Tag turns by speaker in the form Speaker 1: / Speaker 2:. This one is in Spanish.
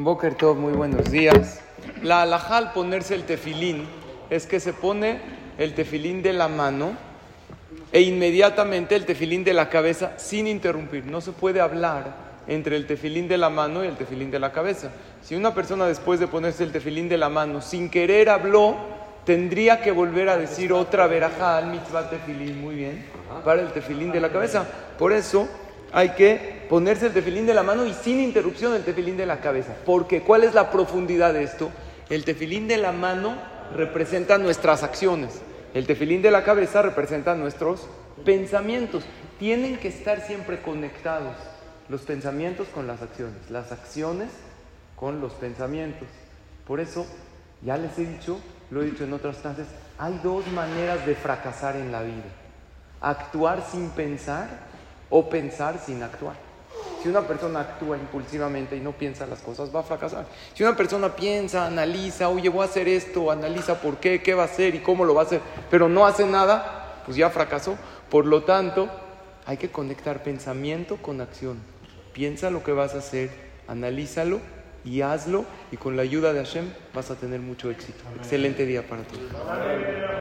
Speaker 1: Boker Tov, muy buenos días. La alajá al ponerse el tefilín es que se pone el tefilín de la mano e inmediatamente el tefilín de la cabeza sin interrumpir. No se puede hablar entre el tefilín de la mano y el tefilín de la cabeza. Si una persona después de ponerse el tefilín de la mano sin querer habló, tendría que volver a decir otra verajá al mitzvah tefilín, muy bien, para el tefilín de la cabeza. Por eso hay que ponerse el tefilín de la mano y sin interrupción el tefilín de la cabeza. Porque, ¿cuál es la profundidad de esto? El tefilín de la mano representa nuestras acciones. El tefilín de la cabeza representa nuestros pensamientos. Tienen que estar siempre conectados los pensamientos con las acciones, las acciones con los pensamientos. Por eso, ya les he dicho, lo he dicho en otras clases, hay dos maneras de fracasar en la vida. Actuar sin pensar o pensar sin actuar. Si una persona actúa impulsivamente y no piensa las cosas, va a fracasar. Si una persona piensa, analiza, oye, voy a hacer esto, analiza por qué, qué va a hacer y cómo lo va a hacer, pero no hace nada, pues ya fracasó. Por lo tanto, hay que conectar pensamiento con acción. Piensa lo que vas a hacer, analízalo y hazlo y con la ayuda de Hashem vas a tener mucho éxito. Excelente día para todos.